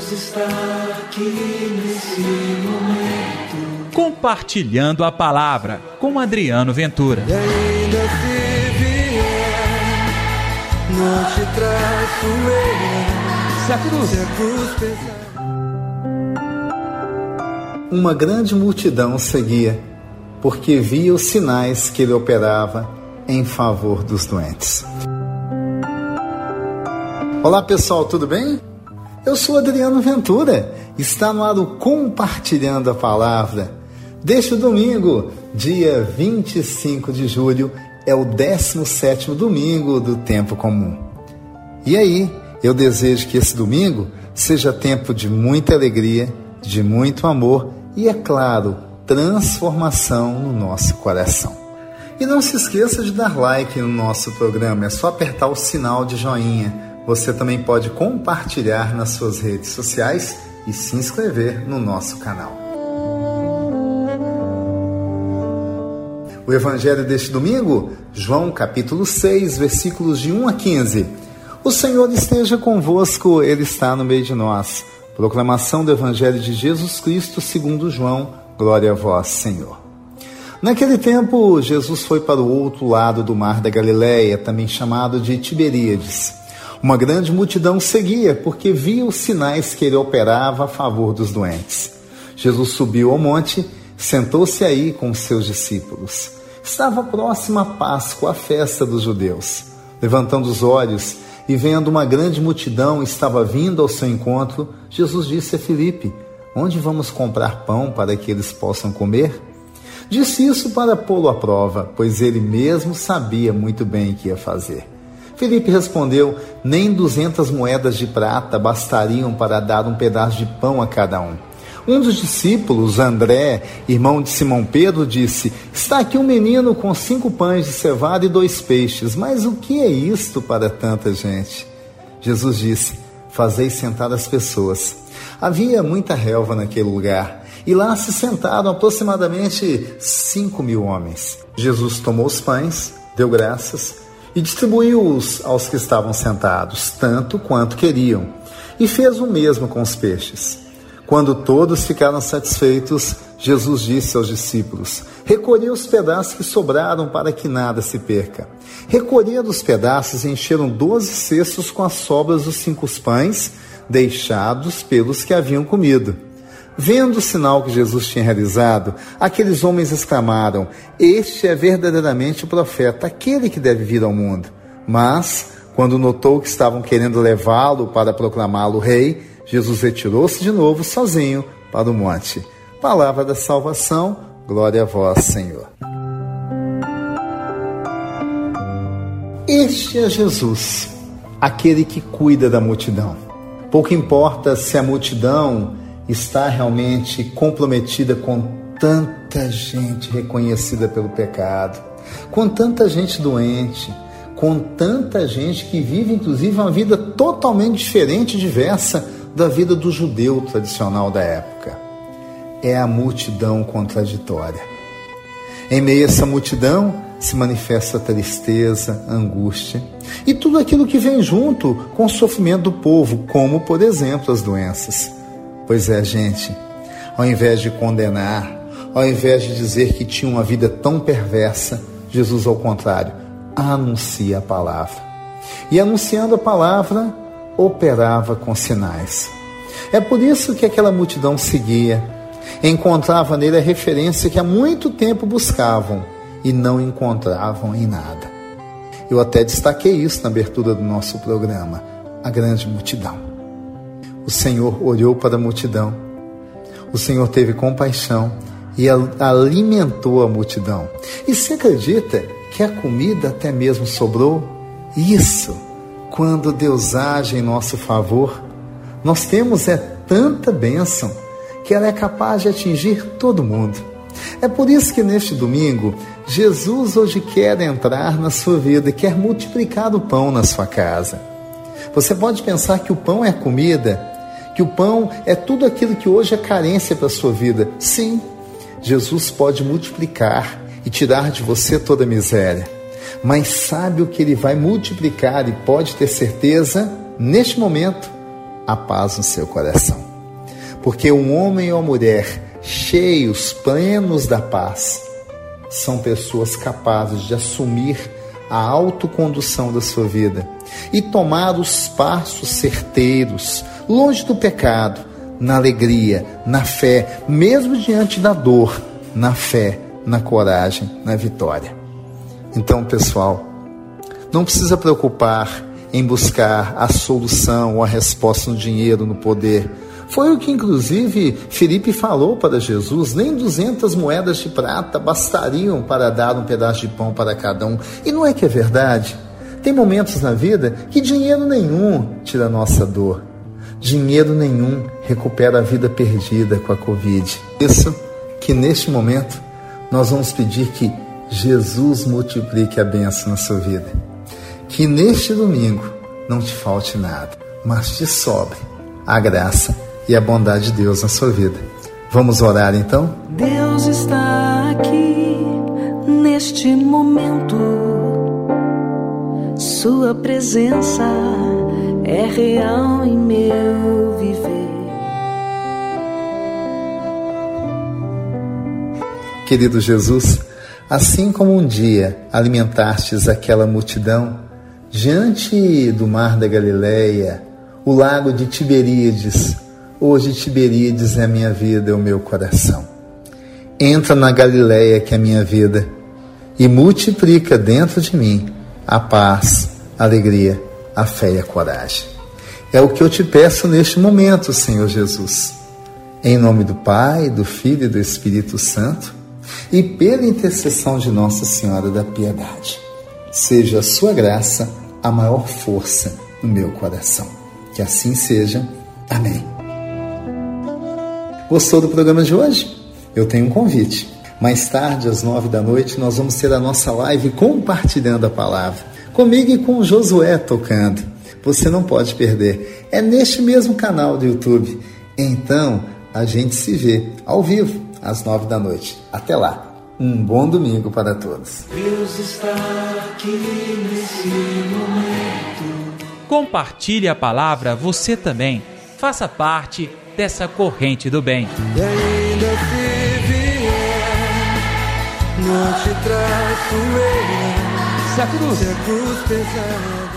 Deus está aqui nesse momento. Compartilhando a palavra com Adriano Ventura. E ainda se vier, não te traço eu. Se a cruz. Se a cruz pesar. Uma grande multidão seguia, porque via os sinais que ele operava em favor dos doentes. Olá pessoal, tudo bem? Eu sou Adriano Ventura. Está no ar o Compartilhando a Palavra. Deste domingo, dia 25 de julho, é o 17 domingo do tempo comum. E aí, eu desejo que esse domingo seja tempo de muita alegria, de muito amor e, é claro, transformação no nosso coração. E não se esqueça de dar like no nosso programa, é só apertar o sinal de joinha. Você também pode compartilhar nas suas redes sociais e se inscrever no nosso canal. O evangelho deste domingo, João capítulo 6, versículos de 1 a 15. O Senhor esteja convosco, ele está no meio de nós. Proclamação do evangelho de Jesus Cristo, segundo João. Glória a vós, Senhor. Naquele tempo, Jesus foi para o outro lado do mar da Galileia, também chamado de Tiberíades. Uma grande multidão seguia, porque via os sinais que ele operava a favor dos doentes. Jesus subiu ao monte, sentou-se aí com seus discípulos. Estava próxima a Páscoa, a festa dos judeus. Levantando os olhos e vendo uma grande multidão estava vindo ao seu encontro, Jesus disse a Filipe: Onde vamos comprar pão para que eles possam comer? Disse isso para pô-lo à prova, pois ele mesmo sabia muito bem o que ia fazer. Felipe respondeu: Nem duzentas moedas de prata bastariam para dar um pedaço de pão a cada um. Um dos discípulos, André, irmão de Simão Pedro, disse: Está aqui um menino com cinco pães de cevada e dois peixes, mas o que é isto para tanta gente? Jesus disse: Fazei sentar as pessoas. Havia muita relva naquele lugar, e lá se sentaram aproximadamente cinco mil homens. Jesus tomou os pães, deu graças e distribuiu-os aos que estavam sentados, tanto quanto queriam, e fez o mesmo com os peixes. Quando todos ficaram satisfeitos, Jesus disse aos discípulos: Recolhi os pedaços que sobraram para que nada se perca. Recolheram os pedaços e encheram doze cestos com as sobras dos cinco pães deixados pelos que haviam comido. Vendo o sinal que Jesus tinha realizado, aqueles homens exclamaram: Este é verdadeiramente o profeta, aquele que deve vir ao mundo. Mas, quando notou que estavam querendo levá-lo para proclamá-lo rei, Jesus retirou-se de novo sozinho para o monte. Palavra da salvação, glória a vós, Senhor. Este é Jesus, aquele que cuida da multidão. Pouco importa se a multidão está realmente comprometida com tanta gente reconhecida pelo pecado, com tanta gente doente, com tanta gente que vive, inclusive, uma vida totalmente diferente e diversa da vida do judeu tradicional da época. É a multidão contraditória. Em meio a essa multidão se manifesta tristeza, angústia e tudo aquilo que vem junto com o sofrimento do povo, como, por exemplo, as doenças. Pois é, gente, ao invés de condenar, ao invés de dizer que tinha uma vida tão perversa, Jesus, ao contrário, anuncia a palavra. E anunciando a palavra, operava com sinais. É por isso que aquela multidão seguia, encontrava nele a referência que há muito tempo buscavam e não encontravam em nada. Eu até destaquei isso na abertura do nosso programa, a grande multidão. O Senhor olhou para a multidão. O Senhor teve compaixão e alimentou a multidão. E se acredita que a comida até mesmo sobrou? Isso, quando Deus age em nosso favor, nós temos é tanta bênção que ela é capaz de atingir todo mundo. É por isso que neste domingo, Jesus hoje quer entrar na sua vida e quer multiplicar o pão na sua casa. Você pode pensar que o pão é comida, que o pão é tudo aquilo que hoje é carência para a sua vida. Sim, Jesus pode multiplicar e tirar de você toda a miséria. Mas sabe o que ele vai multiplicar e pode ter certeza neste momento? a paz no seu coração. Porque um homem ou mulher cheios, plenos da paz, são pessoas capazes de assumir a autocondução da sua vida e tomar os passos certeiros, longe do pecado, na alegria, na fé, mesmo diante da dor, na fé, na coragem, na vitória. Então, pessoal, não precisa preocupar em buscar a solução ou a resposta no dinheiro, no poder. Foi o que, inclusive, Felipe falou para Jesus: nem 200 moedas de prata bastariam para dar um pedaço de pão para cada um. E não é que é verdade? Tem momentos na vida que dinheiro nenhum tira nossa dor. Dinheiro nenhum recupera a vida perdida com a Covid. Isso que neste momento nós vamos pedir que Jesus multiplique a bênção na sua vida. Que neste domingo não te falte nada, mas te sobre a graça e a bondade de Deus na sua vida. Vamos orar então? Deus está aqui neste momento. Sua presença é real em meu viver. Querido Jesus, assim como um dia alimentastes aquela multidão diante do mar da Galileia, o lago de Tiberíades, hoje Tiberíades é a minha vida, é o meu coração. Entra na Galileia que é a minha vida e multiplica dentro de mim a paz, a alegria, a fé e a coragem. É o que eu te peço neste momento, Senhor Jesus. Em nome do Pai, do Filho e do Espírito Santo, e pela intercessão de Nossa Senhora da Piedade, seja a sua graça a maior força no meu coração. Que assim seja. Amém. Gostou do programa de hoje? Eu tenho um convite. Mais tarde, às nove da noite, nós vamos ter a nossa live compartilhando a palavra. Comigo e com o Josué tocando. Você não pode perder. É neste mesmo canal do YouTube. Então, a gente se vê ao vivo às nove da noite. Até lá. Um bom domingo para todos. Deus está aqui nesse momento. Compartilhe a palavra você também. Faça parte dessa corrente do bem. E ainda se vier, não te traço eu. A cruz. Se a cruz